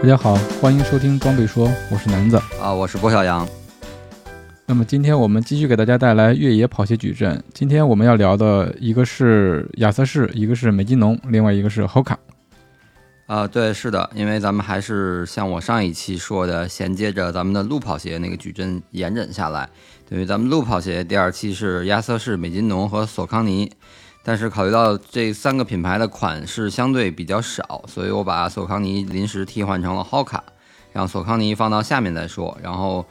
大家好，欢迎收听装备说，我是南子啊，我是郭小阳。那么今天我们继续给大家带来越野跑鞋矩阵。今天我们要聊的一个是亚瑟士，一个是美津浓，另外一个是 Hoka。啊，对，是的，因为咱们还是像我上一期说的，衔接着咱们的路跑鞋那个矩阵延展下来。等于咱们路跑鞋第二期是亚瑟士、美津浓和索康尼。但是考虑到这三个品牌的款式相对比较少，所以我把索康尼临时替换成了 Hoka，让索康尼放到下面再说。然后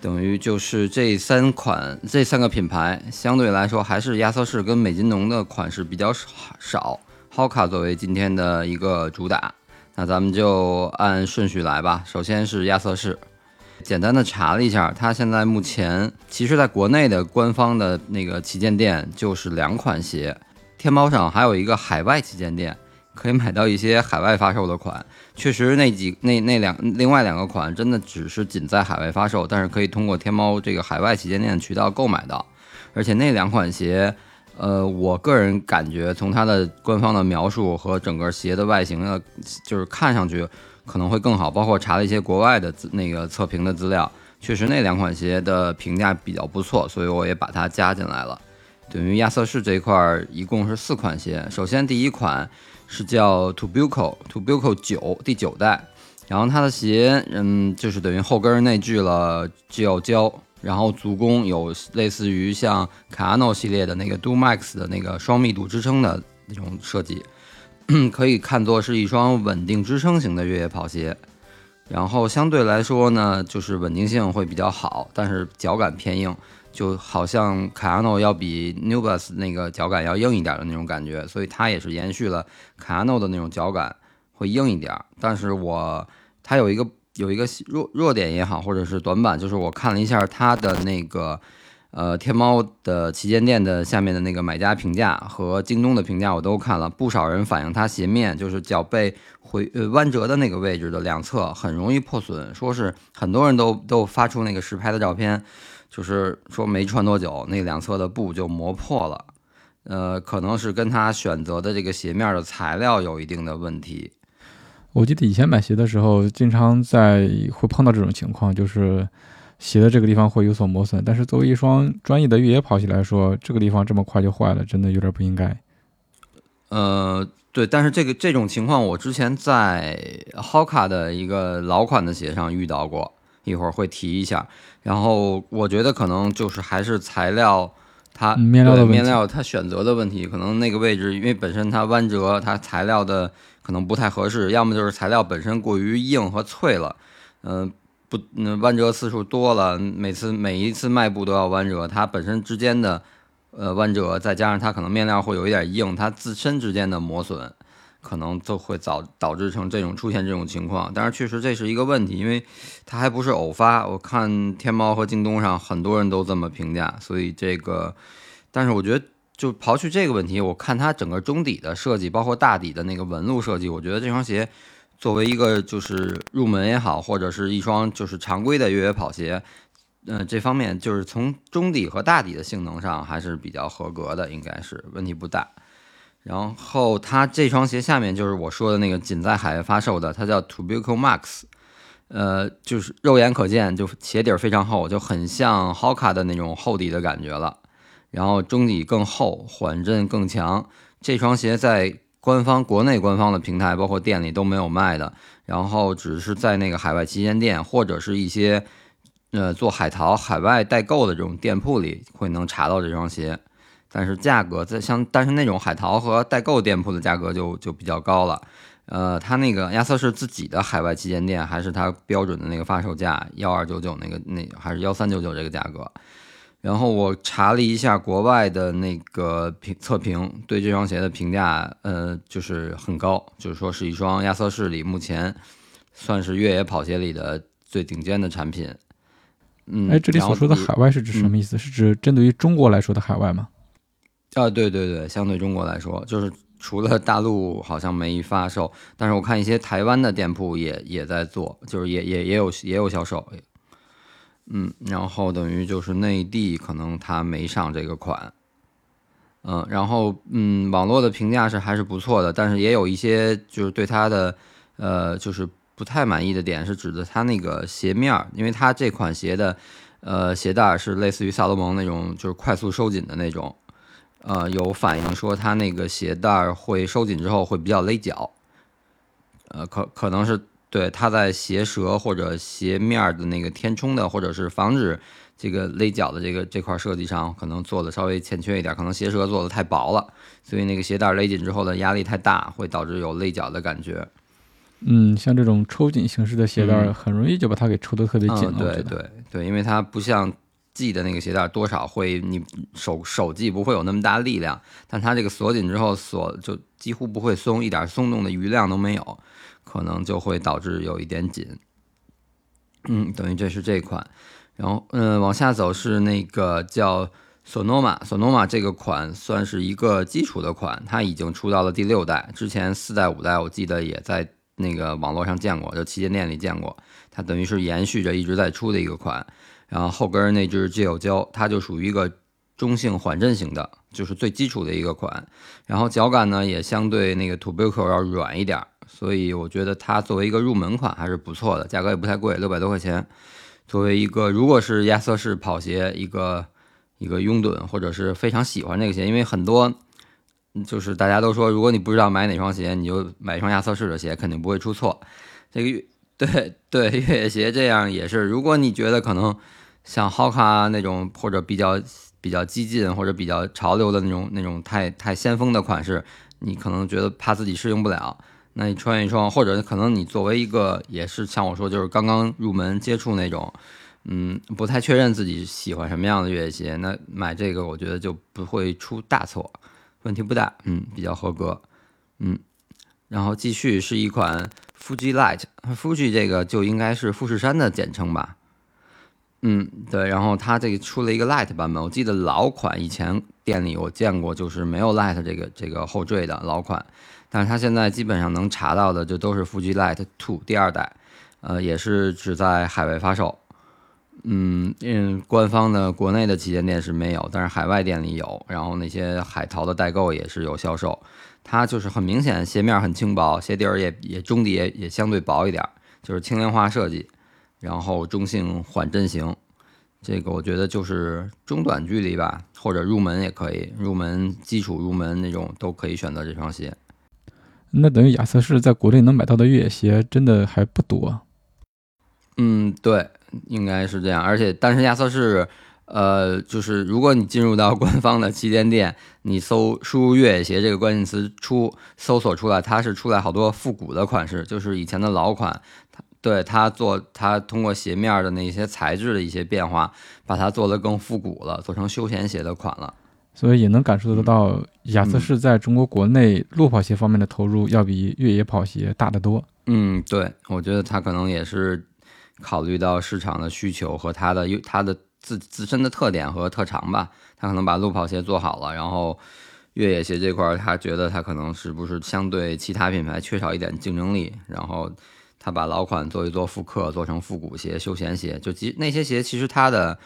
等于就是这三款这三个品牌相对来说还是亚瑟士跟美津浓的款式比较少，Hoka 作为今天的一个主打。那咱们就按顺序来吧。首先是亚瑟士，简单的查了一下，它现在目前其实在国内的官方的那个旗舰店就是两款鞋。天猫上还有一个海外旗舰店，可以买到一些海外发售的款。确实，那几那那两另外两个款真的只是仅在海外发售，但是可以通过天猫这个海外旗舰店渠道购买到。而且那两款鞋，呃，我个人感觉从它的官方的描述和整个鞋的外形的，就是看上去可能会更好。包括查了一些国外的那个测评的资料，确实那两款鞋的评价比较不错，所以我也把它加进来了。等于亚瑟士这一块一共是四款鞋。首先第一款是叫 Tubuco Tubuco 九第九代，然后它的鞋，嗯，就是等于后跟内聚了 Gel 胶，然后足弓有类似于像 Kano 系列的那个 Do Max 的那个双密度支撑的那种设计，可以看作是一双稳定支撑型的越野跑鞋。然后相对来说呢，就是稳定性会比较好，但是脚感偏硬。就好像卡亚诺要比 Nubus 那个脚感要硬一点的那种感觉，所以它也是延续了卡亚诺的那种脚感，会硬一点。但是我它有一个有一个弱弱点也好，或者是短板，就是我看了一下它的那个呃天猫的旗舰店的下面的那个买家评价和京东的评价，我都看了，不少人反映它鞋面就是脚背回呃弯折的那个位置的两侧很容易破损，说是很多人都都发出那个实拍的照片。就是说没穿多久，那两侧的布就磨破了，呃，可能是跟他选择的这个鞋面的材料有一定的问题。我记得以前买鞋的时候，经常在会碰到这种情况，就是鞋的这个地方会有所磨损。但是作为一双专业的越野跑鞋来说，这个地方这么快就坏了，真的有点不应该。呃，对，但是这个这种情况，我之前在 Hoka 的一个老款的鞋上遇到过。一会儿会提一下，然后我觉得可能就是还是材料，它面料的面料它选择的问题，可能那个位置因为本身它弯折，它材料的可能不太合适，要么就是材料本身过于硬和脆了，嗯，不，嗯，弯折次数多了，每次每一次迈步都要弯折，它本身之间的呃弯折，再加上它可能面料会有一点硬，它自身之间的磨损。可能都会导导致成这种出现这种情况，但是确实这是一个问题，因为它还不是偶发。我看天猫和京东上很多人都这么评价，所以这个，但是我觉得就刨去这个问题，我看它整个中底的设计，包括大底的那个纹路设计，我觉得这双鞋作为一个就是入门也好，或者是一双就是常规的越野跑鞋，嗯，这方面就是从中底和大底的性能上还是比较合格的，应该是问题不大。然后它这双鞋下面就是我说的那个仅在海外发售的，它叫 Tubico Max，呃，就是肉眼可见就鞋底非常厚，就很像 Hoka 的那种厚底的感觉了。然后中底更厚，缓震更强。这双鞋在官方国内官方的平台，包括店里都没有卖的，然后只是在那个海外旗舰店或者是一些呃做海淘海外代购的这种店铺里会能查到这双鞋。但是价格在像，但是那种海淘和代购店铺的价格就就比较高了。呃，它那个亚瑟士自己的海外旗舰店还是它标准的那个发售价幺二九九那个那还是幺三九九这个价格。然后我查了一下国外的那个评测评，对这双鞋的评价，呃，就是很高，就是说是一双亚瑟士里目前算是越野跑鞋里的最顶尖的产品。嗯，哎，这里所说的海外是指什么意思？是指针对于中国来说的海外吗？啊，对对对，相对中国来说，就是除了大陆好像没发售，但是我看一些台湾的店铺也也在做，就是也也也有也有销售。嗯，然后等于就是内地可能它没上这个款，嗯，然后嗯，网络的评价是还是不错的，但是也有一些就是对它的呃就是不太满意的点，是指的它那个鞋面，因为它这款鞋的呃鞋带是类似于萨洛蒙那种就是快速收紧的那种。呃，有反映说它那个鞋带儿会收紧之后会比较勒脚，呃，可可能是对它在鞋舌或者鞋面儿的那个填充的，或者是防止这个勒脚的这个这块设计上，可能做的稍微欠缺一点，可能鞋舌做的太薄了，所以那个鞋带儿勒紧之后的压力太大，会导致有勒脚的感觉。嗯，像这种抽紧形式的鞋带儿，嗯。很容易就把它给抽得特别紧对对对，因为它不像系的那个鞋带，多少会你手手系不会有那么大力量，但它这个锁紧之后锁就几乎不会松，一点松动的余量都没有，可能就会导致有一点紧。嗯，等于这是这款，然后嗯往下走是那个叫索诺玛，索诺玛这个款算是一个基础的款，它已经出到了第六代，之前四代五代我记得也在那个网络上见过，就旗舰店里见过。它等于是延续着一直在出的一个款，然后后跟那只 G 有胶，它就属于一个中性缓震型的，就是最基础的一个款。然后脚感呢也相对那个 Tubico 要软一点，所以我觉得它作为一个入门款还是不错的，价格也不太贵，六百多块钱。作为一个如果是亚瑟士跑鞋，一个一个拥趸或者是非常喜欢这个鞋，因为很多就是大家都说，如果你不知道买哪双鞋，你就买一双亚瑟士的鞋，肯定不会出错。这个 对对，越野鞋这样也是。如果你觉得可能像 Hoka 那种或者比较比较激进或者比较潮流的那种那种太太先锋的款式，你可能觉得怕自己适应不了，那你穿一双，或者可能你作为一个也是像我说就是刚刚入门接触那种，嗯，不太确认自己喜欢什么样的越野鞋，那买这个我觉得就不会出大错，问题不大，嗯，比较合格，嗯。然后继续是一款 Fuji Light，Fuji 这个就应该是富士山的简称吧。嗯，对，然后它这个出了一个 Light 版本，我记得老款以前店里我见过，就是没有 Light 这个这个后缀的老款，但是它现在基本上能查到的就都是 Fuji Light Two 第二代，呃，也是只在海外发售。嗯，嗯，官方的国内的旗舰店是没有，但是海外店里有，然后那些海淘的代购也是有销售。它就是很明显，鞋面很轻薄，鞋底儿也也中底也也相对薄一点，就是轻量化设计，然后中性缓震型。这个我觉得就是中短距离吧，或者入门也可以，入门基础入门那种都可以选择这双鞋。那等于亚瑟士在国内能买到的越野鞋真的还不多。嗯，对，应该是这样。而且，但是亚瑟士，呃，就是如果你进入到官方的旗舰店，你搜输入“越野鞋”这个关键词出搜索出来，它是出来好多复古的款式，就是以前的老款。它对它做，它通过鞋面的那些材质的一些变化，把它做得更复古了，做成休闲鞋的款了。所以也能感受得到，亚瑟士在中国国内路跑鞋方面的投入要比越野跑鞋大得多。嗯，对，我觉得它可能也是考虑到市场的需求和它的它的自自身的特点和特长吧，它可能把路跑鞋做好了，然后越野鞋这块儿，他觉得它可能是不是相对其他品牌缺少一点竞争力，然后他把老款做一做复刻，做成复古鞋、休闲鞋，就其那些鞋其实它的。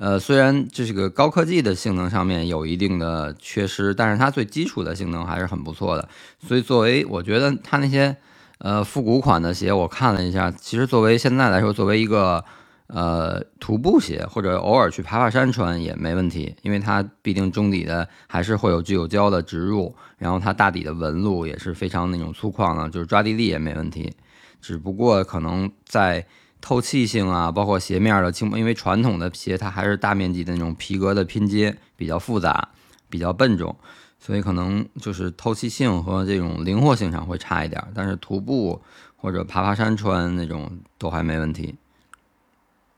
呃，虽然这是个高科技的性能上面有一定的缺失，但是它最基础的性能还是很不错的。所以作为我觉得它那些呃复古款的鞋，我看了一下，其实作为现在来说，作为一个呃徒步鞋或者偶尔去爬爬山穿也没问题，因为它毕竟中底的还是会有聚有胶的植入，然后它大底的纹路也是非常那种粗犷的，就是抓地力也没问题。只不过可能在透气性啊，包括鞋面的轻，因为传统的鞋它还是大面积的那种皮革的拼接，比较复杂，比较笨重，所以可能就是透气性和这种灵活性上会差一点。但是徒步或者爬爬山穿那种都还没问题。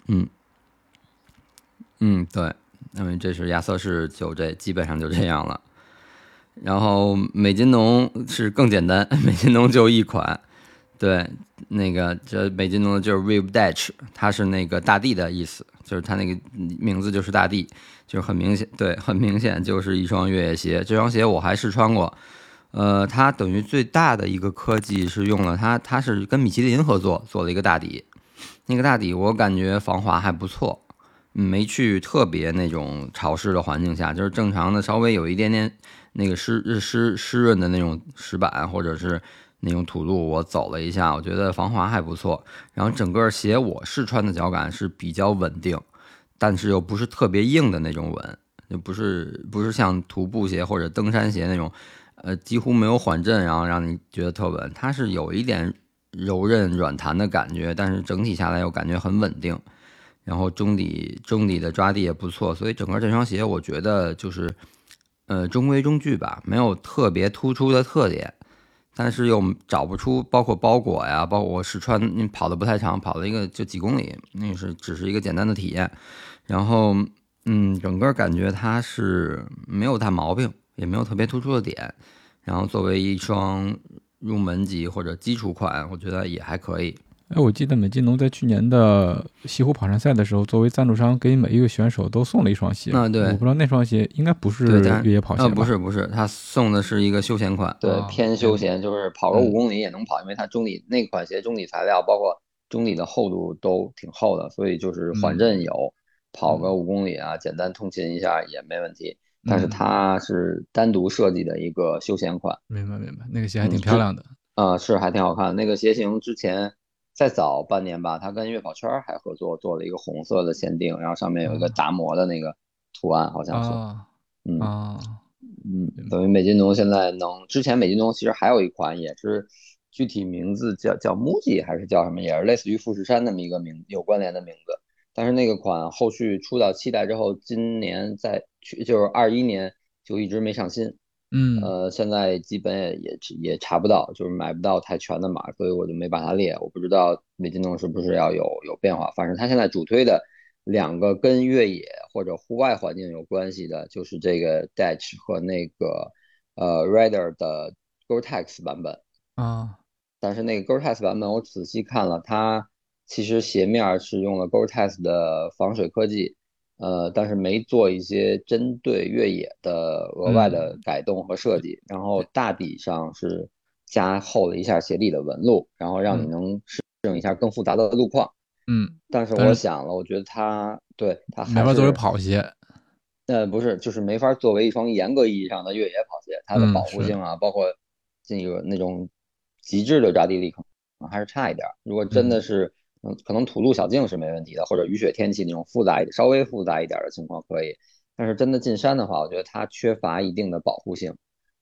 嗯，嗯，对。那么这是亚瑟士，就这基本上就这样了。然后美津浓是更简单，美津浓就一款，对，那个这美津浓就是 Wave Dash，它是那个大地的意思，就是它那个名字就是大地，就是很明显，对，很明显就是一双越野鞋。这双鞋我还试穿过，呃，它等于最大的一个科技是用了它，它是跟米其林合作做了一个大底，那个大底我感觉防滑还不错，没去特别那种潮湿的环境下，就是正常的稍微有一点点。那个湿湿湿润的那种石板，或者是那种土路，我走了一下，我觉得防滑还不错。然后整个鞋我试穿的脚感是比较稳定，但是又不是特别硬的那种稳，就不是不是像徒步鞋或者登山鞋那种，呃，几乎没有缓震，然后让你觉得特稳。它是有一点柔韧软弹的感觉，但是整体下来又感觉很稳定。然后中底中底的抓地也不错，所以整个这双鞋我觉得就是。呃，中规中矩吧，没有特别突出的特点，但是又找不出，包括包裹呀，包括我试穿，跑的不太长，跑了一个就几公里，那是只是一个简单的体验。然后，嗯，整个感觉它是没有大毛病，也没有特别突出的点。然后作为一双入门级或者基础款，我觉得也还可以。哎，我记得美津浓在去年的西湖跑山赛的时候，作为赞助商，给每一个选手都送了一双鞋。啊，对，我不知道那双鞋应该不是越野跑鞋。啊，不是，不是，他送的是一个休闲款，对，偏休闲，就是跑个五公里也能跑，因为它中底那款鞋中底材料，包括中底的厚度都挺厚的，所以就是缓震有，跑个五公里啊，简单通勤一下也没问题。但是它是单独设计的一个休闲款。明白，明白，那个鞋还挺漂亮的。啊，是还挺好看。那个鞋型之前。再早半年吧，他跟悦跑圈还合作做了一个红色的限定，然后上面有一个达摩的那个图案，好像是。嗯嗯，等于美津浓现在能，之前美津浓其实还有一款也是具体名字叫叫 MUJI 还是叫什么，也是类似于富士山那么一个名有关联的名字，但是那个款后续出到七代之后，今年在去就是二一年就一直没上新。嗯，呃，现在基本也也也查不到，就是买不到太全的码，所以我就没把它列。我不知道美津浓是不是要有有变化，反正它现在主推的两个跟越野或者户外环境有关系的，就是这个 Dash 和那个呃 Rider 的 Gore-Tex 版本啊。但是那个 Gore-Tex 版本我仔细看了，它其实鞋面是用了 Gore-Tex 的防水科技。呃，但是没做一些针对越野的额外的改动和设计，然后大底上是加厚了一下鞋底的纹路，然后让你能适应一下更复杂的路况。嗯，但是我想了，我觉得它对它没法作为跑鞋。呃，不是，就是没法作为一双严格意义上的越野跑鞋，它的保护性啊，包括这个那种极致的抓地力可能还是差一点。如果真的是。嗯，可能土路小径是没问题的，或者雨雪天气那种复杂一点、稍微复杂一点的情况可以。但是真的进山的话，我觉得它缺乏一定的保护性，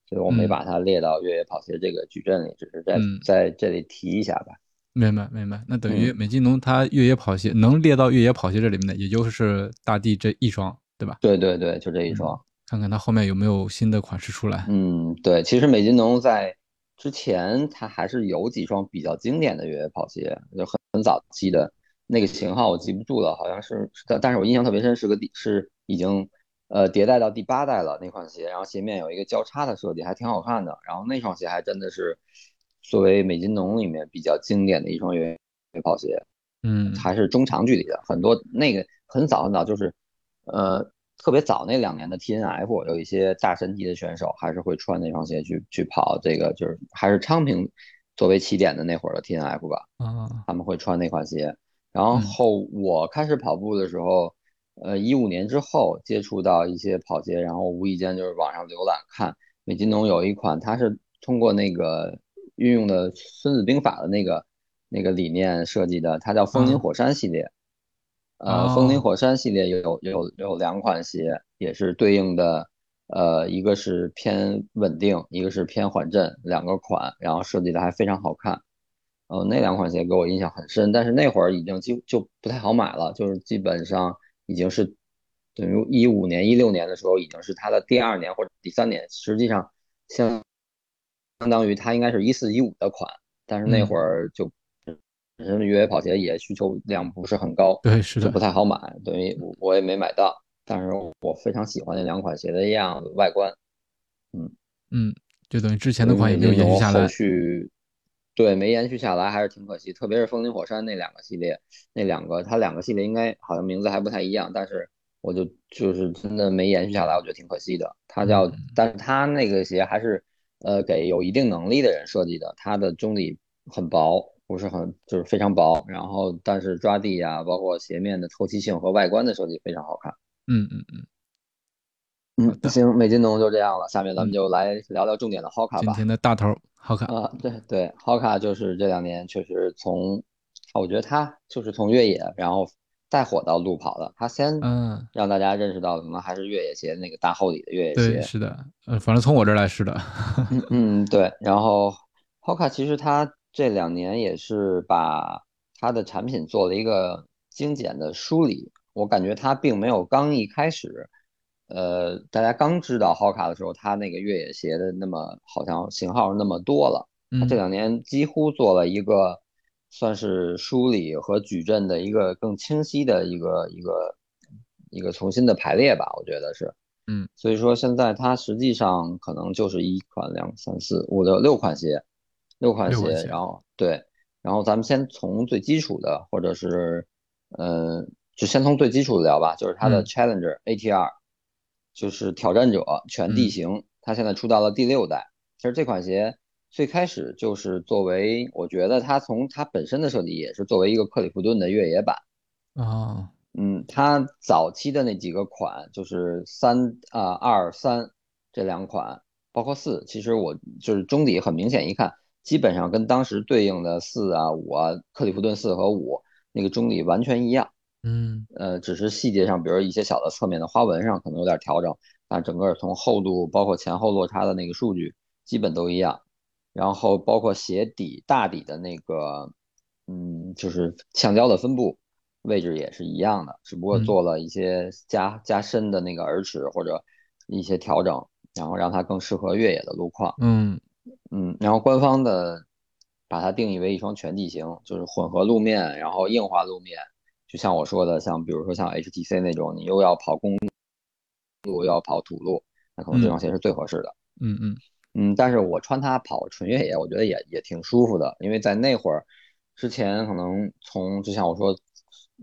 所以我没把它列到越野跑鞋这个矩阵里，只是在在这里提一下吧。明白，明白。那等于美津浓它越野跑鞋能列到越野跑鞋这里面的，也就是大地这一双，对吧？对对对，就这一双。看看它后面有没有新的款式出来。嗯，对，其实美津浓在。之前它还是有几双比较经典的越野跑鞋，就很很早期的那个型号我记不住了，好像是，但但是我印象特别深，是个第是已经呃迭代到第八代了那款鞋，然后鞋面有一个交叉的设计，还挺好看的。然后那双鞋还真的是作为美津浓里面比较经典的一双越野跑鞋，嗯，还是中长距离的，很多那个很早很早就是呃。特别早那两年的 T N F 有一些大神级的选手还是会穿那双鞋去去跑，这个就是还是昌平作为起点的那会儿的 T N F 吧，啊，他们会穿那款鞋。然后我开始跑步的时候，呃，一五年之后接触到一些跑鞋，然后无意间就是网上浏览看，美津浓有一款，它是通过那个运用的孙子兵法的那个那个理念设计的，它叫风林火山系列。呃，风林火山系列有有有两款鞋，也是对应的，呃，一个是偏稳定，一个是偏缓震，两个款，然后设计的还非常好看。呃，那两款鞋给我印象很深，但是那会儿已经就就不太好买了，就是基本上已经是等于一五年、一六年的时候，已经是它的第二年或者第三年，实际上相相当于它应该是一四一五的款，但是那会儿就。本身越野跑鞋也需求量不是很高，对，是的，不太好买，等于我也没买到。但是我非常喜欢那两款鞋的样子、外观。嗯嗯，就等于之前的款也没有延续下来。后续对没延续下来还是挺可惜，特别是风林火山那两个系列，那两个它两个系列应该好像名字还不太一样，但是我就就是真的没延续下来，我觉得挺可惜的。它叫，但是它那个鞋还是呃给有一定能力的人设计的，它的中底很薄。不是很就是非常薄，然后但是抓地呀，包括鞋面的透气性和外观的设计非常好看。嗯嗯嗯，嗯，行，美津浓就这样了。下面咱们就来聊聊重点的 Hoka 吧。今天的大头 Hoka 啊，对对，Hoka 就是这两年确实从，我觉得他就是从越野然后带火到路跑的。他先嗯让大家认识到可能还是越野鞋那个大厚底的越野鞋。对，是的，呃，反正从我这儿来是的。嗯嗯，对。然后 Hoka 其实他。这两年也是把他的产品做了一个精简的梳理，我感觉它并没有刚一开始，呃，大家刚知道 Hoka 的时候，它那个越野鞋的那么好像型号那么多了。它这两年几乎做了一个算是梳理和矩阵的一个更清晰的一个一个一个重新的排列吧，我觉得是。嗯，所以说现在它实际上可能就是一款、两、三、四、五、六六款鞋。六款鞋，然后对，然后咱们先从最基础的，或者是，呃，就先从最基础的聊吧，就是它的 Challenger ATR，就是挑战者全地形，它现在出到了第六代。其实这款鞋最开始就是作为，我觉得它从它本身的设计也是作为一个克里夫顿的越野版啊，嗯，它早期的那几个款就是三啊二三这两款，包括四，其实我就是中底很明显一看。基本上跟当时对应的四啊五啊，克里夫顿四和五那个中底完全一样，嗯，呃，只是细节上，比如一些小的侧面的花纹上可能有点调整，但整个从厚度包括前后落差的那个数据基本都一样，然后包括鞋底大底的那个，嗯，就是橡胶的分布位置也是一样的，只不过做了一些加加深的那个耳齿或者一些调整，然后让它更适合越野的路况，嗯。嗯，然后官方的把它定义为一双全地形，就是混合路面，然后硬化路面，就像我说的，像比如说像 HTC 那种，你又要跑公路，又要跑土路，那可能这双鞋是最合适的。嗯嗯嗯，但是我穿它跑纯越野，我觉得也也挺舒服的，因为在那会儿之前，可能从就像我说，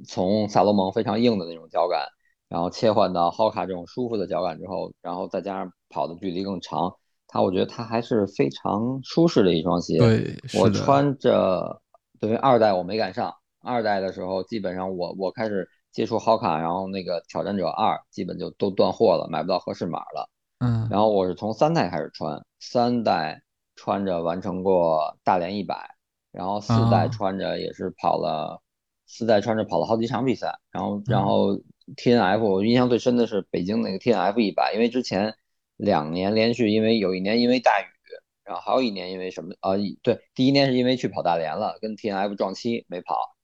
从萨洛蒙非常硬的那种脚感，然后切换到 Hoka 这种舒服的脚感之后，然后再加上跑的距离更长。它我觉得它还是非常舒适的一双鞋。对，我穿着，对于二代我没赶上。二代的时候，基本上我我开始接触 Hoka，然后那个挑战者二基本就都断货了，买不到合适码了。嗯。然后我是从三代开始穿，三代穿着完成过大连一百，然后四代穿着也是跑了，四代穿着跑了好几场比赛。然后然后 T N F 我印象最深的是北京那个 T N F 一百，因为之前。两年连续，因为有一年因为大雨，然后还有一年因为什么啊？对，第一年是因为去跑大连了，跟 T N F 撞期没跑。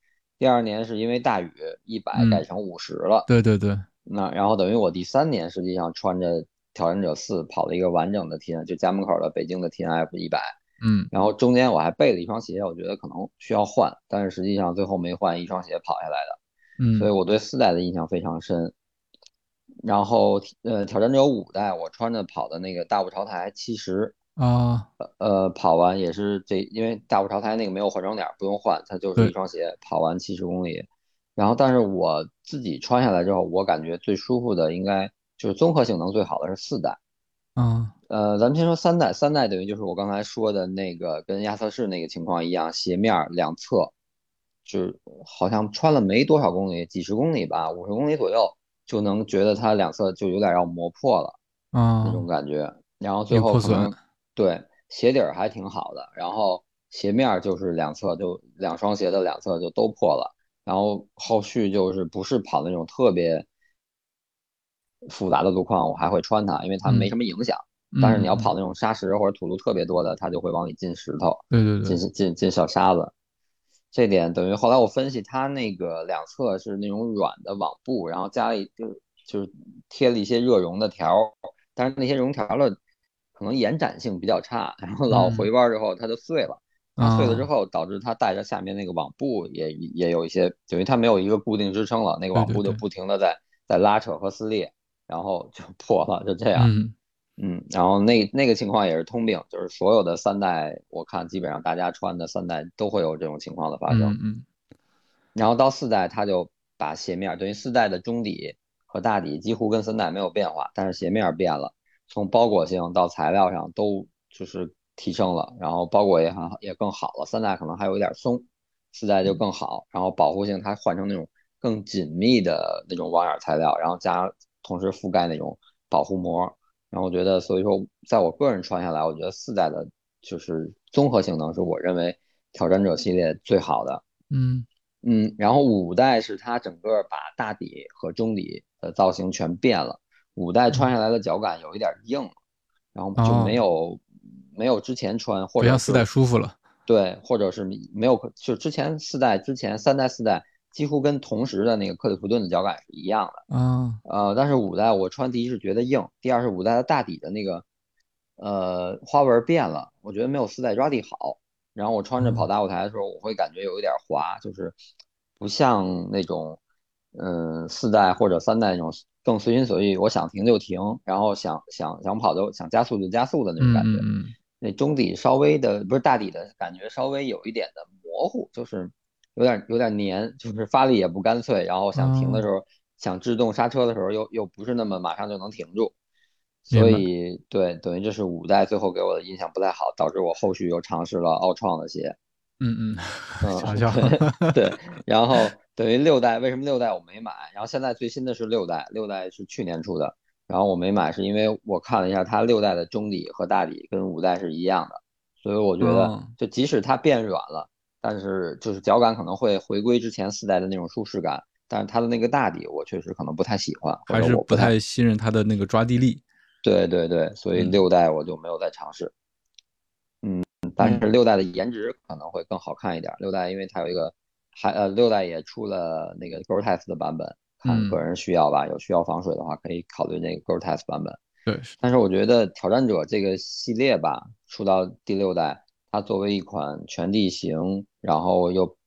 第二年是因为大雨，一百改成五十了。对对对。那然后等于我第三年实际上穿着挑战者四跑了一个完整的 T N，就家门口的北京的 T N F 一百。嗯。然后中间我还备了一双鞋，我觉得可能需要换，但是实际上最后没换，一双鞋跑下来的。嗯。所以我对四代的印象非常深。然后，呃，挑战者五代，我穿着跑的那个大雾潮台七十啊，呃，跑完也是这，因为大步潮台那个没有换装点，不用换，它就是一双鞋，跑完七十公里。然后，但是我自己穿下来之后，我感觉最舒服的应该就是综合性能最好的是四代。嗯，呃，咱们先说三代，三代等于就是我刚才说的那个跟亚瑟士那个情况一样，鞋面两侧就是好像穿了没多少公里，几十公里吧，五十公里左右。就能觉得它两侧就有点要磨破了，嗯，那种感觉。然后最后可能对鞋底儿还挺好的，然后鞋面就是两侧就两双鞋的两侧就都破了。然后后续就是不是跑那种特别复杂的路况，我还会穿它，因为它没什么影响。但是你要跑那种沙石或者土路特别多的，它就会往里进石头，对对对，进进进小沙子。这点等于后来我分析，它那个两侧是那种软的网布，然后加了一就就是贴了一些热熔的条，但是那些熔条的可能延展性比较差，然后老回弯之后它就碎了，碎了之后导致它带着下面那个网布也也有一些，等于它没有一个固定支撑了，那个网布就不停的在在拉扯和撕裂，然后就 破了，就这样。嗯。嗯，然后那那个情况也是通病，就是所有的三代，我看基本上大家穿的三代都会有这种情况的发生。嗯嗯。然后到四代，它就把鞋面等于四代的中底和大底几乎跟三代没有变化，但是鞋面变了，从包裹性到材料上都就是提升了，然后包裹也很好，也更好了。三代可能还有一点松，四代就更好，然后保护性它换成那种更紧密的那种网眼材料，然后加同时覆盖那种保护膜。然后我觉得，所以说，在我个人穿下来，我觉得四代的就是综合性能是我认为挑战者系列最好的。嗯嗯，然后五代是它整个把大底和中底的造型全变了，五代穿下来的脚感有一点硬，然后就没有、没有之前穿或者四代舒服了。对，或者是没有就之前四代之前三代四代几乎跟同时的那个克里夫顿的脚感是一样的。啊呃，但是五代我穿第一是觉得硬，第二是五代的大底的那个呃花纹变了，我觉得没有四代抓地好。然后我穿着跑大舞台的时候，我会感觉有一点滑，就是不像那种嗯四代或者三代那种更随心所欲，我想停就停，然后想想想跑就想加速就加速的那种嗯感觉。嗯那中底稍微的不是大底的感觉稍微有一点的模糊，就是有点有点黏，就是发力也不干脆，然后想停的时候、想制动刹车的时候又又不是那么马上就能停住，所以对等于这是五代最后给我的印象不太好，导致我后续又尝试了奥创的鞋，嗯嗯。嗯，瞧瞧 对对，然后等于六代为什么六代我没买？然后现在最新的是六代，六代是去年出的，然后我没买是因为我看了一下它六代的中底和大底跟五代是一样的，所以我觉得哦就即使它变软了，但是就是脚感可能会回归之前四代的那种舒适感，但是它的那个大底我确实可能不太喜欢，还是不太太信任它的那个抓地力。对对对，所以嗯六代我就没有再尝试。嗯，但是六代的颜值可能会更好看一点。六代因为它有一个，还呃六代也出了那个 Gore-Tex 的版本，看嗯个人需要吧，有需要防水的话可以考虑那个 Gore-Tex 版本。对，但是我觉得挑战者这个系列吧，出到第六代，它作为一款全地形，然后又，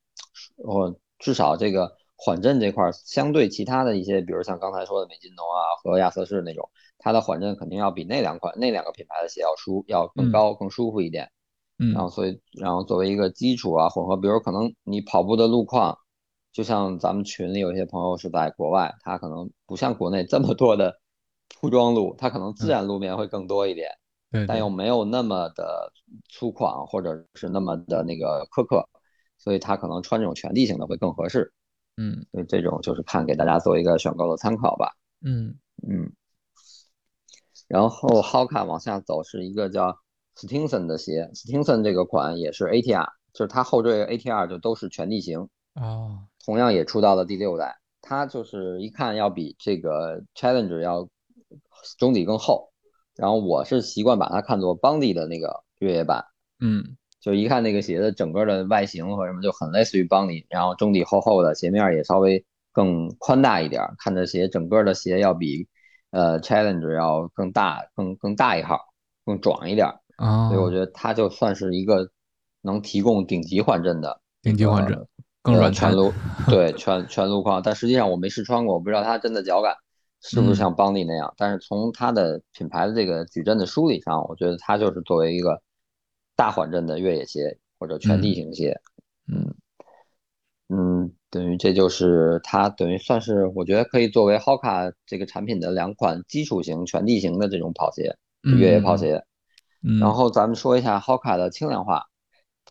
我至少这个缓震这块儿，相对其他的一些，比如像刚才说的美津浓啊和亚瑟士那种，它的缓震肯定要比那两款那两个品牌的鞋要舒要更高、更舒服一点。然后嗯所以然后作为一个基础啊混合，比如可能你跑步的路况，就像咱们群里有些朋友是在国外，他可能不像国内这么多的铺装路，他可能自然路面会更多一点。对，对但又没有那么的粗犷，或者是那么的那个苛刻，所以他可能穿这种全地形的会更合适。嗯所以这种就是看给大家做一个选购的参考吧。嗯嗯，然后 Hoka 往下走是一个叫 Stinson 的鞋，Stinson 这个款也是 ATR，就是它后缀 ATR 就都是全地形，哦同样也出到了第六代。它就是一看要比这个 Challenger 要中底更厚，然后我是习惯把它看作 Bondi 的那个越野版，嗯就一看那个鞋的整个的外形和什么就很类似于 Bondi，然后中底厚厚的，鞋面也稍微更宽大一点儿，看着鞋整个的鞋要比呃 Challenger 要更大、更更大一号、更壮一点儿，啊，所以我觉得它就算是一个能提供顶级缓震的顶级缓震更软。全路对全全路况，但实际上我没试穿过，我不知道它真的脚感是不是像邦尼那样。但是从它的品牌的这个矩阵的梳理上，我觉得它就是作为一个大缓震的越野鞋或者全地形鞋。嗯嗯，等于这就是它等于算是我觉得可以作为 Hoka 这个产品的两款基础型全地形的这种跑鞋，越野跑鞋。嗯，然后咱们说一下 Hoka 的轻量化，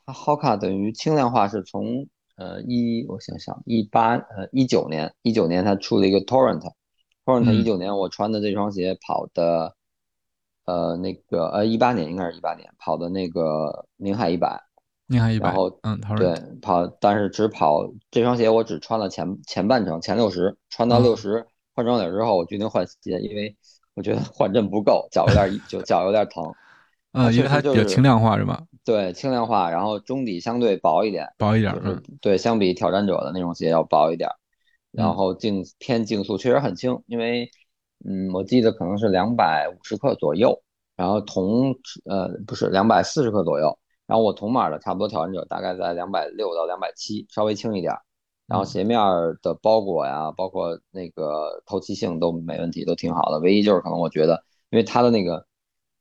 它 Hoka 等于轻量化是从呃一我想想一八呃一九年一九年它出了一个 Torrent，Torrent 嗯。一九年我穿的这双鞋跑的呃那个呃一八年应该是一八年跑的那个宁海一百，宁海一百，然后嗯，对，跑但是只跑这双鞋我只穿了前前半程前六十，穿到嗯。六十换装底之后我决定换鞋，因为我觉得缓震不够，脚有点就脚有点疼。嗯，因为它就是轻量化是吧？对，轻量化，然后中底相对薄一点，薄一点，就是嗯对，相比挑战者的那种鞋要薄一点，然嗯后竞偏竞速确实很轻，因为嗯，我记得可能是两百五十克左右，然后同呃不是两百四十克左右，然后我同码的差不多挑战者大概在两百六到两百七，稍微轻一点，然后鞋面的包裹呀，包括那个透气性都没问题，都挺好的。唯一就是可能我觉得，因为它的那个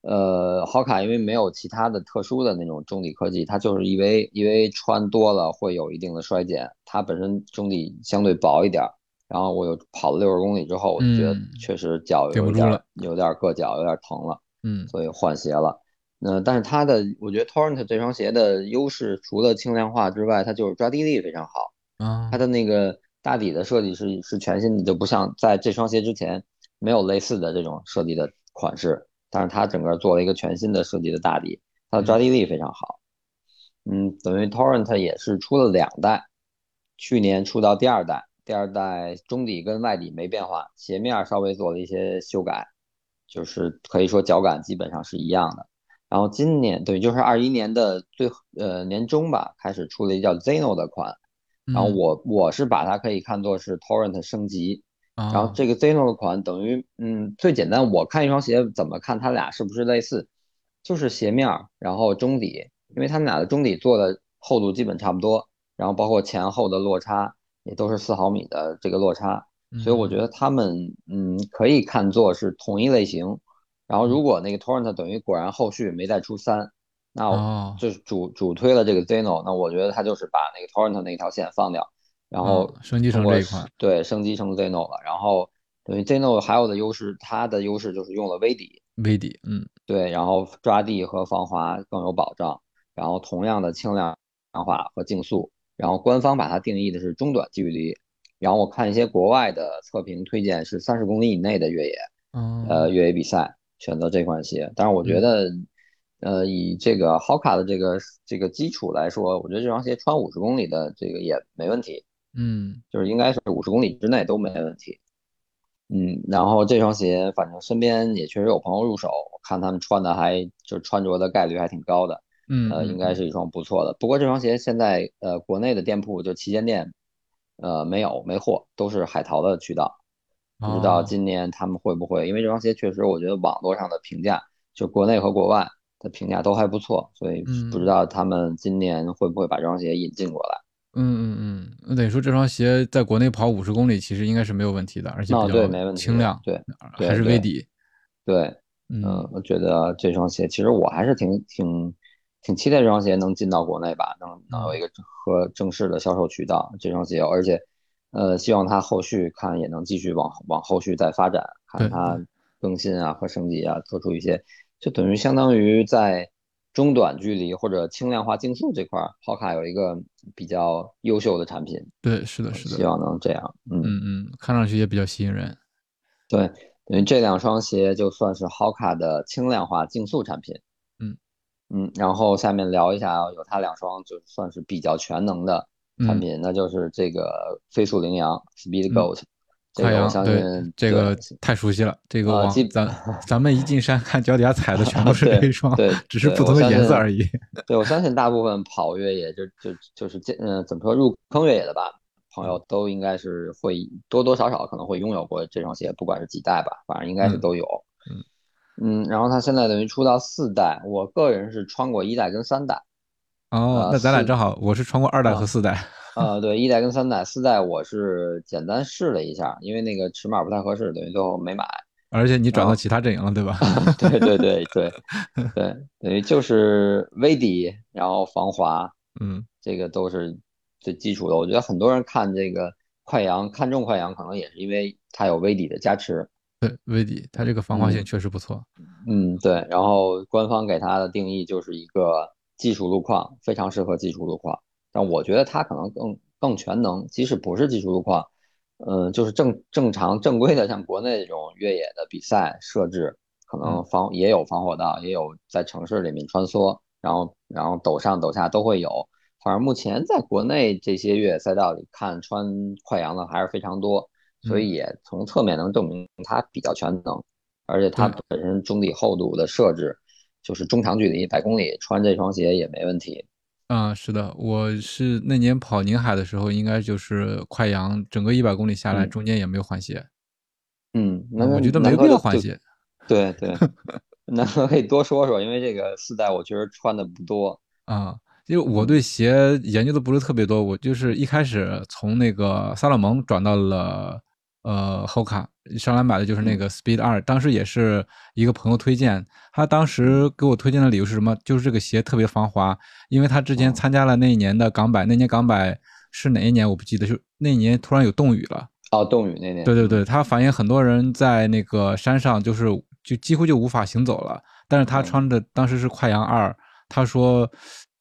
呃好卡，因为没有其他的特殊的那种中底科技，它就是因为因为穿多了会有一定的衰减。它本身中底相对薄一点，然后我又跑了六十公里之后，我就觉得确实脚有点有点硌脚，有点疼了，嗯，所以换鞋了。那但是它的，我觉得 Torrent 这双鞋的优势，除了轻量化之外，它就是抓地力非常好。啊，它的那个大底的设计是是全新的，就不像在这双鞋之前没有类似的这种设计的款式。但是它整个做了一个全新的设计的大底，它的抓地力非常好。嗯，等于 Torrent 也是出了两代，去年出到第二代，第二代中底跟外底没变化，鞋面稍微做了一些修改，就是可以说脚感基本上是一样的。然后今年对，就是二一年的最呃年中吧，开始出了一叫 Zeno 的款，然后我我是把它可以看作是 Torrent 升级，然后这个 Zeno 的款等于嗯最简单，我看一双鞋怎么看它俩是不是类似，就是鞋面然后中底，因为它们俩的中底做的厚度基本差不多，然后包括前后的落差也都是四毫米的这个落差，所以我觉得它们嗯可以看作是同一类型。然后，如果那个 Torrent 等于果然后续没再出三，那就是主主推了这个 Zeno，那我觉得他就是把那个 Torrent 那条线放掉，然后升级成这一款，对，升级成 Zeno 了。然后等于 Zeno 还有的优势，它的优势就是用了微底。微底，嗯，对，然后抓地和防滑更有保障，然后同样的轻量化和竞速，然后官方把它定义的是中短距离，然后我看一些国外的测评推荐是三十公里以内的越野，呃，越野比赛。选择这款鞋，但是我觉得，呃，以这个 Hoka 的这个这个基础来说，我觉得这双鞋穿五十公里的这个也没问题，嗯，就是应该是五十公里之内都没问题，嗯，然后这双鞋反正身边也确实有朋友入手，看他们穿的还就穿着的概率还挺高的，嗯，呃，应该是一双不错的。不过这双鞋现在呃国内的店铺就旗舰店，呃没有没货，都是海淘的渠道。不知道今年他们会不会，因为这双鞋确实，我觉得网络上的评价，就国内和国外的评价都还不错，所以不知道他们今年会不会把这双鞋引进过来。嗯嗯嗯，那等于说这双鞋在国内跑五十公里其实应该是没有问题的，而且比较轻量，对，还是微底。对，嗯，我觉得这双鞋其实我还是挺挺挺期待这双鞋能进到国内吧，能能有一个和正式的销售渠道。这双鞋，而且。呃，希望它后续看也能继续往往后续再发展，看它更新啊和升级啊，做出一些，就等于相当于在中短距离或者轻量化竞速这块，h 卡有一个比较优秀的产品。对，是的，是的，希望能这样。嗯嗯嗯，看上去也比较吸引人。对，等于这两双鞋就算是 Hoka 的轻量化竞速产品。嗯嗯，然后下面聊一下，有它两双就算是比较全能的。产品那就是这个飞速羚羊 Speed Goat，这个我相信这个太熟悉了。这个咱咱们一进山看脚底下踩的 全都是这一双，对，只是不同的颜色而已。对，我相信大部分跑越野就就就是这嗯怎么说入坑越野的吧，朋友都应该是会多多少少可能会拥有过这双鞋，不管是几代吧，反正应该是都有。嗯嗯，然后它现在等于出到四代，我个人是穿过一代跟三代。哦，那咱俩正好，我是穿过二代和四代。啊，对，一代跟三代，四代我是简单试了一下，因为那个尺码不太合适，等于最后没买。而且你转到其他阵营了，对吧？对对对对 对，等于就是微底，然后防滑，嗯，这个都是最基础的。我觉得很多人看这个快羊，看中快羊，可能也是因为它有微底的加持。对，微底，它这个防滑性确实不错。嗯，对。然后官方给它的定义就是一个。技术路况非常适合技术路况，但我觉得它可能更更全能。即使不是技术路况，嗯，就是正正常正规的，像国内这种越野的比赛设置，可能防也有防火道，也有在城市里面穿梭，然后然后陡上陡下都会有。反正目前在国内这些越野赛道里看穿快羊的还是非常多，所以也从侧面能证明它比较全能，而且它本身中底厚度的设置。就是中长距离百公里穿这双鞋也没问题。啊，是的，我是那年跑宁海的时候，应该就是快阳，整个一百公里下来，中间也没有换鞋。嗯，那我觉得没必要换鞋。对对，那可以多说说，因为这个四代我确实穿的不多啊。因为我对鞋研究的不是特别多，我就是一开始从那个萨勒蒙转到了呃 Hoka，上来买的就是那个 Speed 二，当时也是一个朋友推荐，他当时给我推荐的理由是什么？就是这个鞋特别防滑，因为他之前参加了那一年的港百，那年港百是哪一年我不记得，就那一年突然有冻雨了。哦，冻雨那年。对对对，他反映很多人在那个山上就是就几乎就无法行走了，但是他穿的当时是快羊二，他说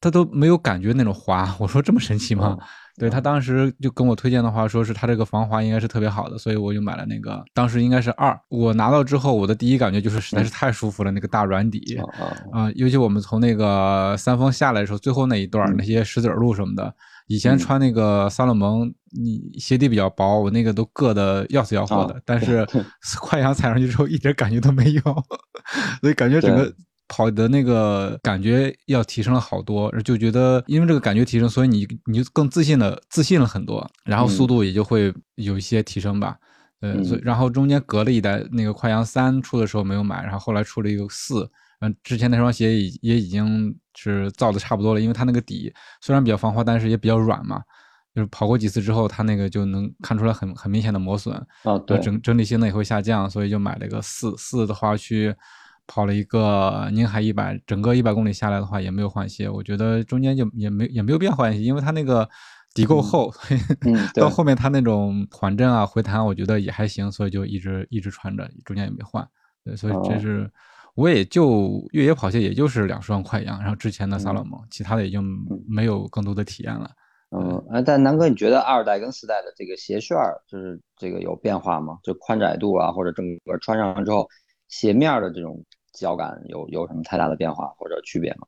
他都没有感觉那种滑，我说这么神奇吗？对他当时就跟我推荐的话，说是他这个防滑应该是特别好的，所以我就买了那个。当时应该是二，我拿到之后，我的第一感觉就是实在是太舒服了，那个大软底啊，尤其我们从那个三峰下来的时候，最后那一段那些石子路什么的，以前穿那个萨洛蒙，你鞋底比较薄，我那个都硌得要死要活的，但是 快羊踩上去之后一点感觉都没有，所以感觉整个。跑的那个感觉要提升了好多，就觉得因为这个感觉提升，所以你你就更自信了，自信了很多，然后速度也就会有一些提升吧。嗯，所以然后中间隔了一代，那个快羊三出的时候没有买，然后后来出了一个四，嗯，之前那双鞋也也已经是造的差不多了，因为它那个底虽然比较防滑，但是也比较软嘛，就是跑过几次之后，它那个就能看出来很很明显的磨损啊，对，整整体性能也会下降，所以就买了一个四四的话去。跑了一个宁海一百，整个一百公里下来的话也没有换鞋，我觉得中间就也没也没有必要换鞋，因为它那个底够厚，到后面它那种缓震啊、回弹，我觉得也还行，所以就一直一直穿着，中间也没换。对，所以这是我也就越野跑鞋，也就是两双快羊，然后之前的萨洛蒙，其他的也就没有更多的体验了。嗯，哎，但南哥，你觉得二代跟四代的这个鞋楦就是这个有变化吗？就宽窄度啊，或者整个穿上之后？鞋面的这种脚感有有什么太大的变化或者区别吗？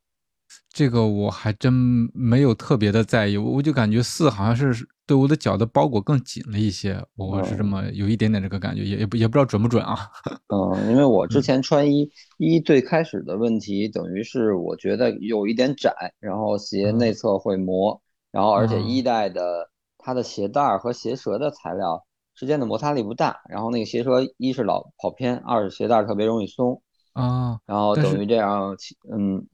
这个我还真没有特别的在意，我就感觉四好像是对我的脚的包裹更紧了一些，我是这么有一点点这个感觉，也也不也不知道准不准啊。嗯，因为我之前穿一一最开始的问题，等于是我觉得有一点窄，然后鞋内侧会磨，然后而且一代的它的鞋带和鞋舌的材料。之间的摩擦力不大，然后那个鞋舌一是老跑偏，二是鞋带特别容易松啊，然后等于这样，嗯，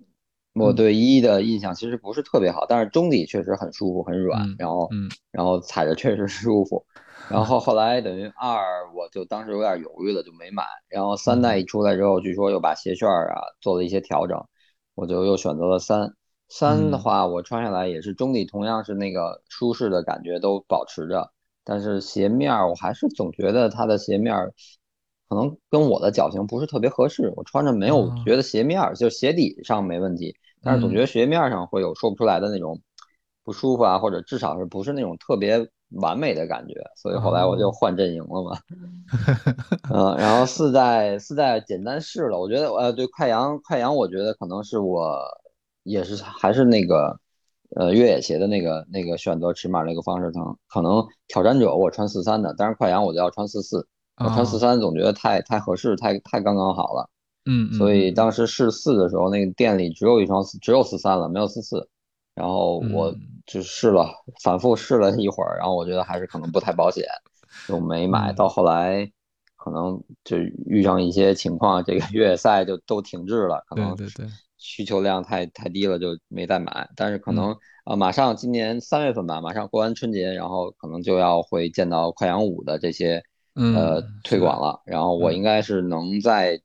我对一的印象其实不是特别好，但是中底确实很舒服，很软，然后，嗯，然后踩着确实舒服，然后后来等于二我就当时有点犹豫了，就没买，然后三代一出来之后，据说又把鞋楦啊做了一些调整，我就又选择了三，三的话我穿下来也是中底同样是那个舒适的感觉都保持着。但是鞋面儿，我还是总觉得它的鞋面儿可能跟我的脚型不是特别合适。我穿着没有觉得鞋面儿就鞋底上没问题，但是总觉得鞋面上会有说不出来的那种不舒服啊，或者至少是不是那种特别完美的感觉。所以后来我就换阵营了嘛。嗯，然后四代四代简单试了，我觉得呃对快羊快羊，我觉得可能是我也是还是那个。呃，越野鞋的那个那个选择尺码那个方式，可能可能挑战者我穿四三的，但是快羊我就要穿四四，我穿四三总觉得太太合适，太太刚刚好了。嗯，所以当时试四的时候，那个店里只有一双只有四三了，没有四四，然后我就试了，反复试了一会儿，然后我觉得还是可能不太保险，就没买到。后来可能就遇上一些情况，这个 越野赛就都停滞了，可能对对对。需求量太太低了，就没再买。但是可能呃，马上今年三月份吧，马上过完春节，然后可能就要会见到快羊五的这些呃推广了。然后我应该是能在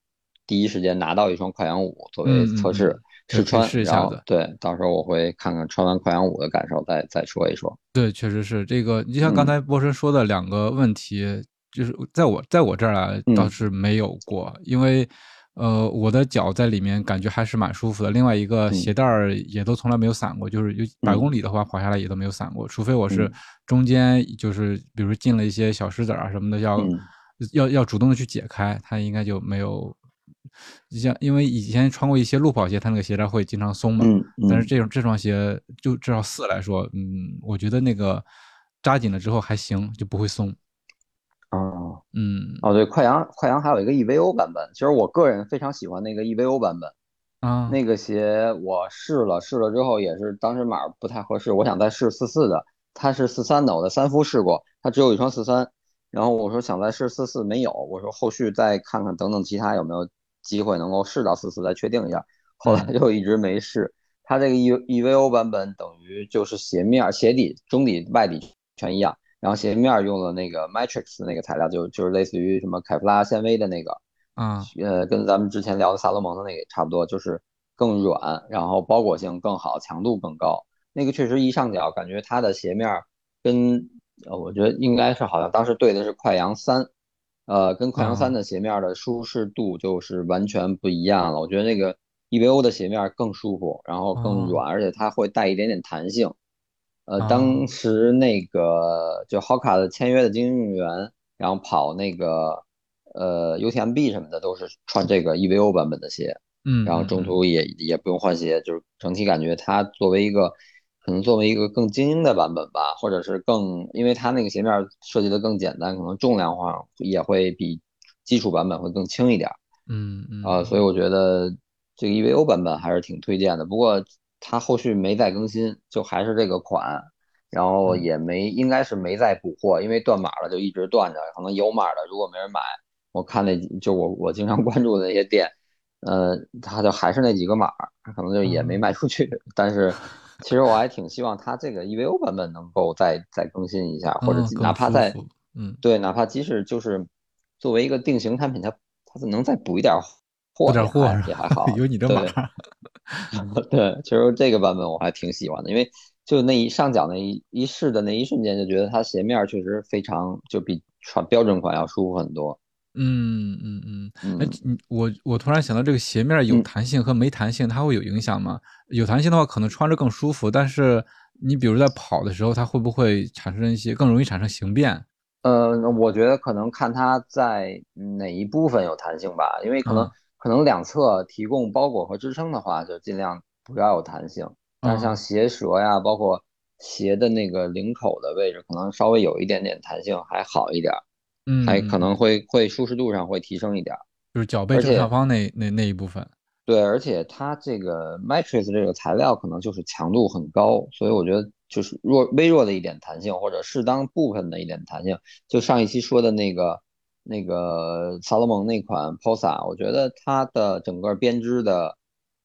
第一时间拿到一双快羊五作为测试试穿，试一下子对，到时候我会看看穿完快羊五的感受，再再说一说。对，确实是这个。就像刚才波神说的两个问题，就是在我在我这儿啊倒是没有过，因为。呃，我的脚在里面感觉还是蛮舒服的。另外一个鞋带儿也都从来没有散过，就是有百公里的话跑下来也都没有散过，除非我是中间就是比如进了一些小石子啊什么的，要要要主动的去解开，它应该就没有。像因为以前穿过一些路跑鞋，它那个鞋带会经常松嘛，但是这种这双鞋就至少四来说，嗯，我觉得那个扎紧了之后还行，就不会松。哦，嗯，哦，对，快羊，快羊还有一个 EVO 版本，其实我个人非常喜欢那个 EVO 版本，啊，那个鞋我试了，试了之后也是当时码不太合适，我想再试四四的，它是四三的，我在三夫试过，它只有一双四三，然后我说想再试四四没有，我说后续再看看等等其他有没有机会能够试到四四再确定一下，后来就一直没试，它这个 E EVO 版本等于就是鞋面、鞋底、中底、外底全一样，然后鞋面用了那个 Matrix 那个材料，就就是类似于什么凯夫拉纤维的那个，嗯，呃，跟咱们之前聊的萨洛蒙的那个差不多，就是更软，然后包裹性更好，强度更高。那个确实一上脚感觉它的鞋面跟呃，我觉得应该是好像当时对的是快羊三，呃，跟快羊三的鞋面的舒适度就是完全不一样了。我觉得那个 EVO 的鞋面更舒服，然后更软，而且它会带一点点弹性。呃，当时那个就 Hoka 的签约的精英运动员，然后跑那个呃 UTMB 什么的，都是穿这个 EVO 版本的鞋，嗯，然后中途也也不用换鞋，就是整体感觉它作为一个可能作为一个更精英的版本吧，或者是更，因为它那个鞋面设计的更简单，可能重量化也会比基础版本会更轻一点，嗯嗯，啊，所以我觉得这个 EVO 版本还是挺推荐的，不过。它后续没再更新，就还是这个款，然后也没应该是没再补货，因为断码了就一直断着。可能有码的如果没人买，我看那就我我经常 关注的那些店，呃，它就还是那几个码，可能就也没卖出去。但是其实我还挺希望它这个 EVO 版本能够再再更新一下，或者哪怕再嗯对，哪怕即使就是作为一个定型产品，它它能再补一点货，点货也还好，有你这码。对，其实这个版本我还挺喜欢的，因为就那一上脚那一一试的那一瞬间，就觉得它鞋面确实非常就比穿标准款要舒服很多。嗯嗯嗯，哎，你我我突然想到，这个鞋面有弹性和没弹性，它会有影响吗？有弹性的话，可能穿着更舒服，但是你比如在跑的时候，它会不会产生一些更容易产生形变？呃，我觉得可能看它在哪一部分有弹性吧，因为可能。可能两侧提供包裹和支撑的话，就尽量不要有弹性。但是像鞋舌呀，包括鞋的那个领口的位置，可能稍微有一点点弹性还好一点，嗯，还可能会会舒适度上会提升一点，就是脚背正上方那那那一部分。对，而且它这个 Matrix 这个材料可能就是强度很高，所以我觉得就是弱微弱的一点弹性，或者适当部分的一点弹性，就上一期说的那个。那个萨洛蒙那款 Posa，我觉得它的整个编织的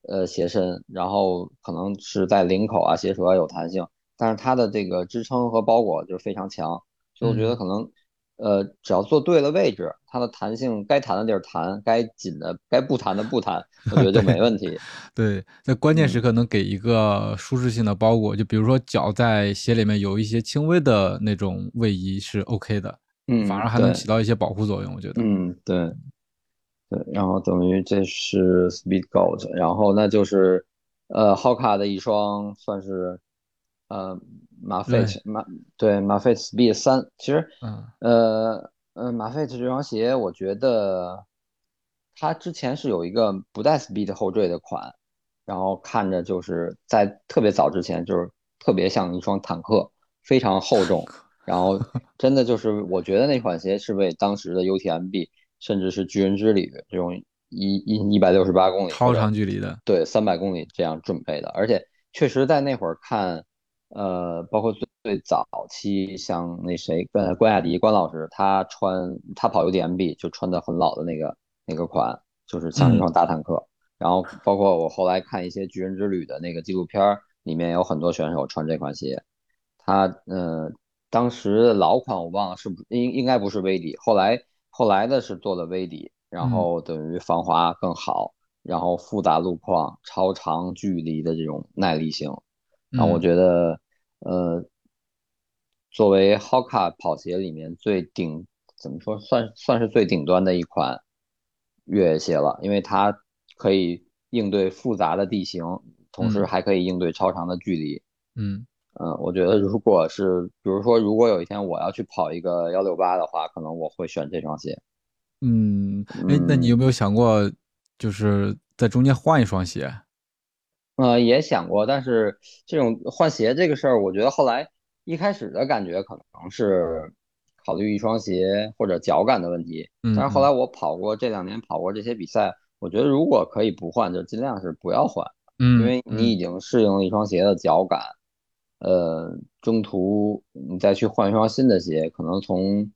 呃鞋身，然后可能是在领口啊、鞋舌有弹性，但是它的这个支撑和包裹就是非常强，所以我觉得可能呃只要做对了位置，它的弹性该弹的地儿弹，该紧的该不弹的不弹，我觉得就没问题。对，在关键时刻能给一个舒适性的包裹，就比如说脚在鞋里面有一些轻微的那种位移是 OK 的。嗯，反而还能起到一些保护作用，我觉得。嗯，对，对，然后等于这是 Speed Goat，然后那就是呃 Hoka 的一双算是呃马费马对马费 Speed 三，其实嗯呃呃马费这双鞋，我觉得它之前是有一个不带 Speed 后缀的款，然后看着就是在特别早之前就是特别像一双坦克，非常厚重。然后 真的就是，我觉得那款鞋是为当时的 UTMB，甚至是巨人之旅这种一一一百六十八公里超长距离的，对三百公里这样准备的。而且确实在那会儿看，呃，包括最最早期像那谁关关雅迪关老师，他穿他跑 UTMB 就穿的很老的那个那个款，就是像一双大坦克。然后包括我后来看一些巨人之旅的那个纪录片里面有很多选手穿这款鞋，他呃。当时老款我忘了是不应应该不是威底，后来后来的是做了威底，然后等于防滑更好，然后复杂路况、超长距离的这种耐力性，那我觉得呃，作为 Hoka 跑鞋里面最顶怎么说算算是最顶端的一款越野鞋了，因为它可以应对复杂的地形，同时还可以应对超长的距离，嗯。嗯，我觉得如果是，比如说，如果有一天我要去跑一个幺六八的话，可能我会选这双鞋。嗯，哎，那你有没有想过，就是在中间换一双鞋？呃，也想过，但是这种换鞋这个事儿，我觉得后来一开始的感觉可能是考虑一双鞋或者脚感的问题。嗯。但是后来我跑过这两年跑过这些比赛，我觉得如果可以不换，就尽量是不要换。嗯。因为你已经适应了一双鞋的脚感。呃，中途你再去换一双新的鞋，可能从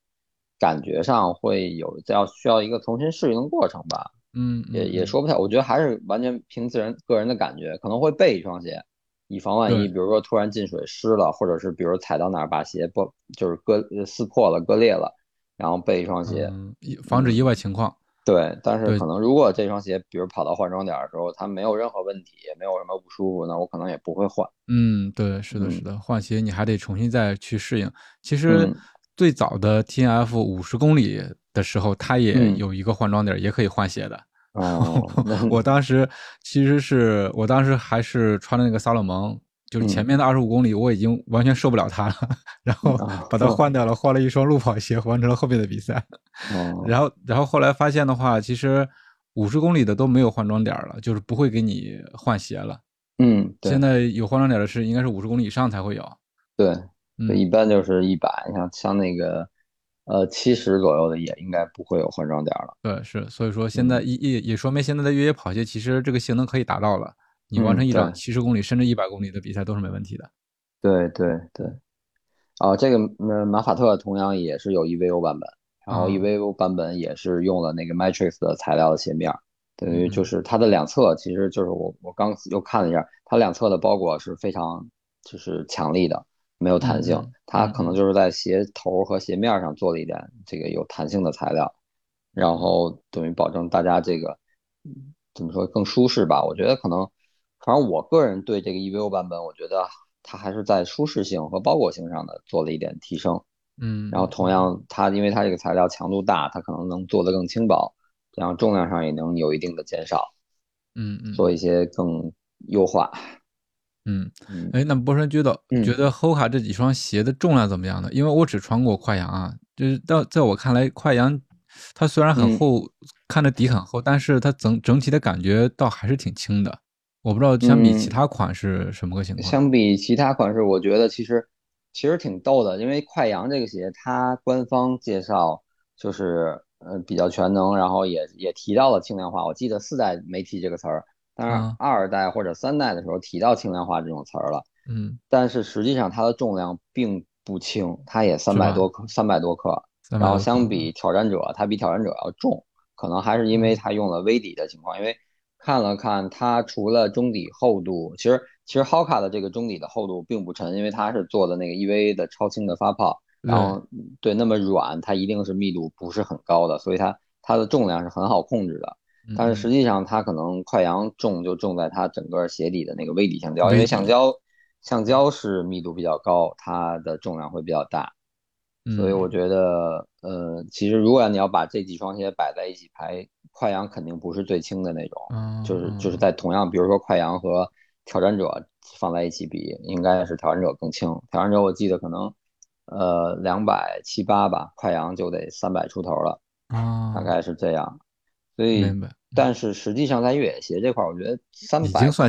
感觉上会有要需要一个重新适应的过程吧。嗯，也也说不太，我觉得还是完全凭自人个人的感觉，可能会备一双鞋，以防万一，比如说突然进水湿了，或者是比如踩到哪儿把鞋不就是割撕破了、割裂了，然后备一双鞋，防止意外情况。对，但是可能如果这双鞋，比如跑到换装点的时候，它没有任何问题，也没有什么不舒服，那我可能也不会换。嗯，对，是的，是的，换鞋你还得重新再去适应。其实最早的 T N F 五十公里的时候，它也有一个换装点，也可以换鞋的。哦，我当时其实是我当时还是穿的那个萨洛蒙。就是前面的二十五公里，我已经完全受不了它了，然后把它换掉了，换了一双路跑鞋，完成了后面的比赛。然后，然后后来发现的话，其实五十公里的都没有换装点了，就是不会给你换鞋了。嗯，现在有换装点的是应该是五十公里以上才会有。对，一般就是一百，像像那个呃七十左右的也应该不会有换装点了。对，是，所以说现在也也也说明现在的越野跑鞋其实这个性能可以达到了。你完成一场七十公里甚至一百公里的比赛都是没问题的。对对对，哦，这个呃马法特同样也是有 EVO 版本，然后 EVO 版本也是用了那个 Matrix 的材料的鞋面，等于就是它的两侧其实就是我我刚又看了一下，它两侧的包裹是非常就是强力的，没有弹性，它可能就是在鞋头和鞋面上做了一点这个有弹性的材料，然后等于保证大家这个怎么说更舒适吧？我觉得可能。反正我个人对这个 EVO 版本，我觉得它还是在舒适性和包裹性上的做了一点提升。嗯，然后同样，它因为它这个材料强度大，它可能能做得更轻薄，这样重量上也能有一定的减少。嗯嗯，做一些更优化。嗯嗯，哎，那波神觉得觉得 Hoka 这几双鞋的重量怎么样呢？因为我只穿过快羊啊，就是到在我看来，快羊它虽然很厚，看着底很厚，但是它整整体的感觉倒还是挺轻的。我不知道相比其他款是什么个情况。相比其他款式，我觉得其实其实挺逗的，因为快羊这个鞋，它官方介绍就是呃比较全能，然后也也提到了轻量化。我记得四代没提这个词儿，但是二代或者三代的时候提到轻量化这种词儿了。嗯，但是实际上它的重量并不轻，它也三百多克，三百多克。然后相比挑战者，它比挑战者要重，可能还是因为它用了微底的情况，因为。看了看它，除了中底厚度，其实其实 Hoka 的这个中底的厚度并不沉，因为它是做的那个 EVA 的超轻的发泡，然后对那么软，它一定是密度不是很高的，所以它它的重量是很好控制的。但是实际上它可能快羊重就重在它整个鞋底的那个微底橡胶，因为橡胶橡胶是密度比较高，它的重量会比较大。所以我觉得，呃，其实如果你要把这几双鞋摆在一起排。快羊肯定不是最轻的那种，就是就是在同样，比如说快羊和挑战者放在一起比，应该是挑战者更轻。挑战者我记得可能呃两百七八吧，快羊就得三百出头了，大概是这样。所以，但是实际上在越野鞋这块，我觉得三百克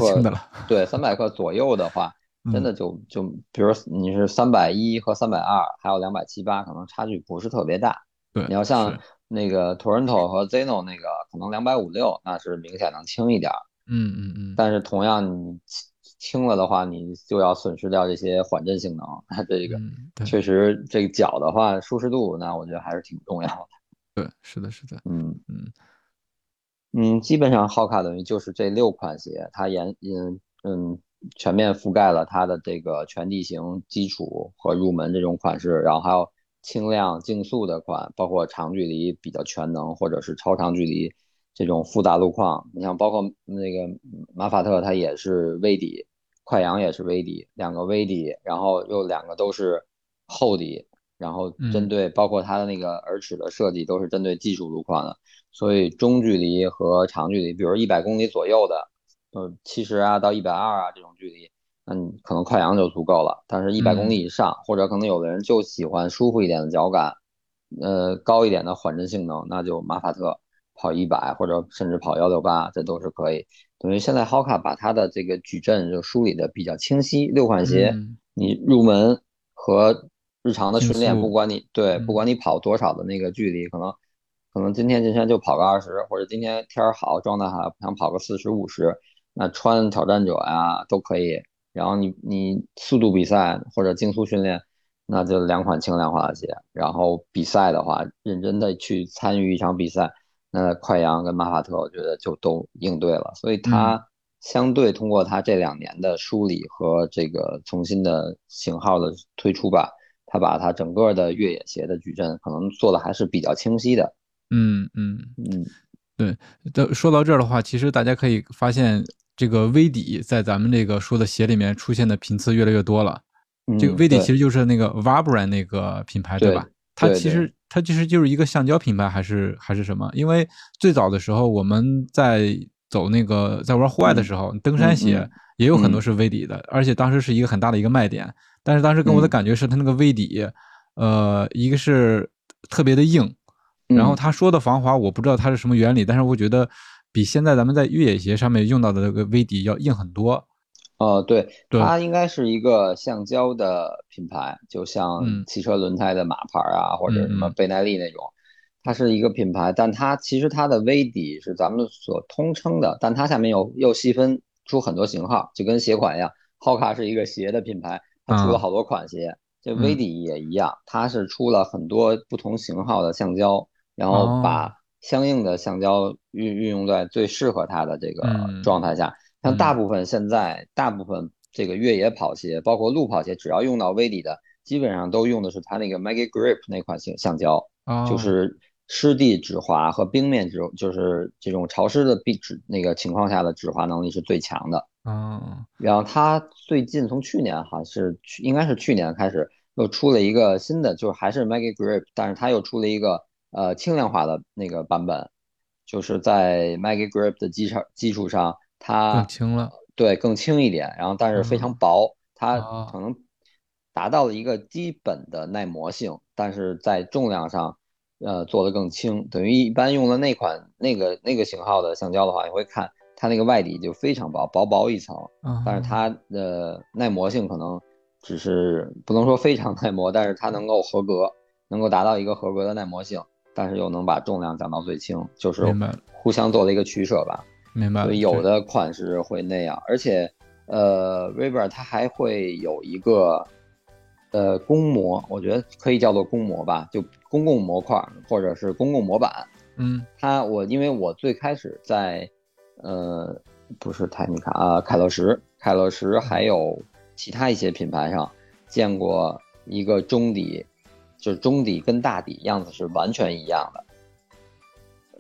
对三百克左右的话，真的就就比如你是三百一和三百二，还有两百七八，可能差距不是特别大。对，你要像。那个 Toronto 和 Zeno 那个可能两百五六，那是明显能轻一点儿。嗯嗯嗯。但是同样你轻了的话，你就要损失掉这些缓震性能。那这个确实，这个脚的话舒适度，那我觉得还是挺重要的。对，是的，是的。嗯嗯嗯，基本上浩卡等于就是这六款鞋，它沿嗯嗯全面覆盖了它的这个全地形基础和入门这种款式，然后还有。轻量竞速的款，包括长距离比较全能，或者是超长距离这种复杂路况。你像包括那个马法特，它也是微底，快羊也是微底，两个微底，然后又两个都是厚底，然后针对包括它的那个耳齿的设计都是针对技术路况的。所以中距离和长距离，比如一百公里左右的，呃，七十啊到一百二啊这种距离。那你可能快羊就足够了，但是一百公里以上，或者可能有的人就喜欢舒服一点的脚感，呃，高一点的缓震性能，那就马法特跑一百或者甚至跑幺六八，这都是可以。等于现在 Hoka 把它的这个矩阵就梳理的比较清晰，六款鞋，你入门和日常的训练，不管你对，不管你跑多少的那个距离，可能可能今天今天就跑个二十，或者今天天儿好，状态好，想跑个四十五十，那穿挑战者呀都可以。然后你你速度比赛或者竞速训练，那就两款轻量化的鞋。然后比赛的话，认真的去参与一场比赛，那快羊跟马法特，我觉得就都应对了，所以他相对通过他这两年的梳理和这个重新的型号的推出吧，他把他整个的越野鞋的矩阵可能做的还是比较清晰的。嗯嗯嗯，对。的说到这儿的话，其实大家可以发现，这个微底在咱们这个说的鞋里面出现的频次越来越多了。这个微底其实就是那个 Vibram 那个品牌，对吧？它其实它其实就是一个橡胶品牌，还是还是什么？因为最早的时候我们在走那个在玩户外的时候，登山鞋也有很多是微底的，而且当时是一个很大的一个卖点。但是当时给我的感觉是它那个微底，呃，一个是特别的硬，然后他说的防滑我不知道它是什么原理，但是我觉得比现在咱们在越野鞋上面用到的这个威底要硬很多。哦，对，它应该是一个橡胶的品牌，就像汽车轮胎的马牌啊，或者什么倍耐力那种，它是一个品牌，但它其实它的威底是咱们所通称的，但它下面又又细分出很多型号，就跟鞋款一样，Hoka 是一个鞋的品牌，它出了好多款鞋，这威底也一样，它是出了很多不同型号的橡胶，然后把相应的橡胶运运用在最适合它的这个状态下。像大部分现在大部分这个越野跑鞋，包括路跑鞋，只要用到威底的，基本上都用的是它那个 Maggie Grip 那款橡橡胶，就是湿地止滑和冰面止，就是这种潮湿的壁止那个情况下的止滑能力是最强的。嗯，然后它最近从去年哈是去应该是去年开始又出了一个新的，就是还是 Maggie Grip，但是它又出了一个呃轻量化的那个版本，就是在 Maggie Grip 的基础基础上。它更轻了，对，更轻一点，然后但是非常薄，它可能达到了一个基本的耐磨性，但是在重量上，呃，做的更轻。等于一般用的那款那个那个型号的橡胶的话，你会看它那个外底就非常薄，薄薄一层，但是它的耐磨性可能只是不能说非常耐磨，但是它能够合格，能够达到一个合格的耐磨性，但是又能把重量降到最轻，就是互相做了一个取舍吧。明白，所以有的款式会那样，而且，呃 r i v e r 它还会有一个，呃，公模，我觉得可以叫做公模吧，就公共模块或者是公共模板。嗯，它我因为我最开始在，呃，不是泰尼卡啊，凯乐石，凯乐石还有其他一些品牌上见过一个中底，就是中底跟大底样子是完全一样的。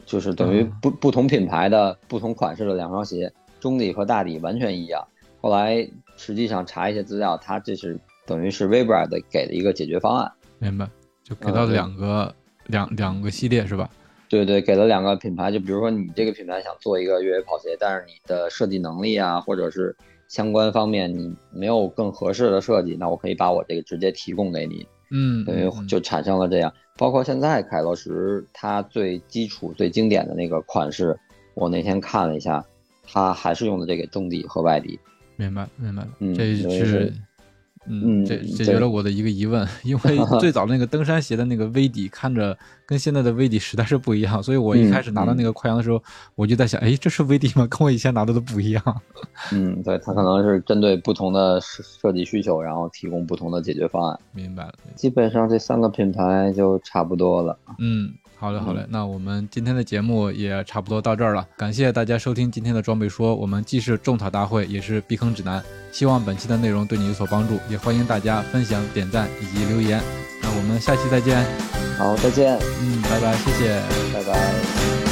就是等于不不同品牌的不同款式的两双鞋，中底和大底完全一样。后来实际上查一些资料，它这是等于是 Vibram 的给的一个解决方案。明白，就给到两个两两个系列是吧？对对，给了两个品牌。就比如说你这个品牌想做一个越野跑鞋，但是你的设计能力啊，或者是相关方面你没有更合适的设计，那我可以把我这个直接提供给你。嗯，等于就产生了这样。包括现在凯乐石，它最基础、最经典的那个款式，我那天看了一下，它还是用的这个中底和外底。明白，明白，嗯，这是。嗯，这解决了我的一个疑问，因为 最早那个登山鞋的那个 V 底看着跟现在的 V 底实在是不一样，所以我一开始拿到那个快羊的时候，我就在想，哎，这是 V 底吗？跟我以前拿到的不一样。嗯，对，它可能是针对不同的设设计需求，然后提供不同的解决方案。明白了，基本上这三个品牌就差不多了。嗯。好嘞，好嘞，那我们今天的节目也差不多到这儿了。感谢大家收听今天的装备说，我们既是种草大会，也是避坑指南。希望本期的内容对你有所帮助，也欢迎大家分享、点赞以及留言。那我们下期再见。好，再见。嗯，拜拜，谢谢，拜拜。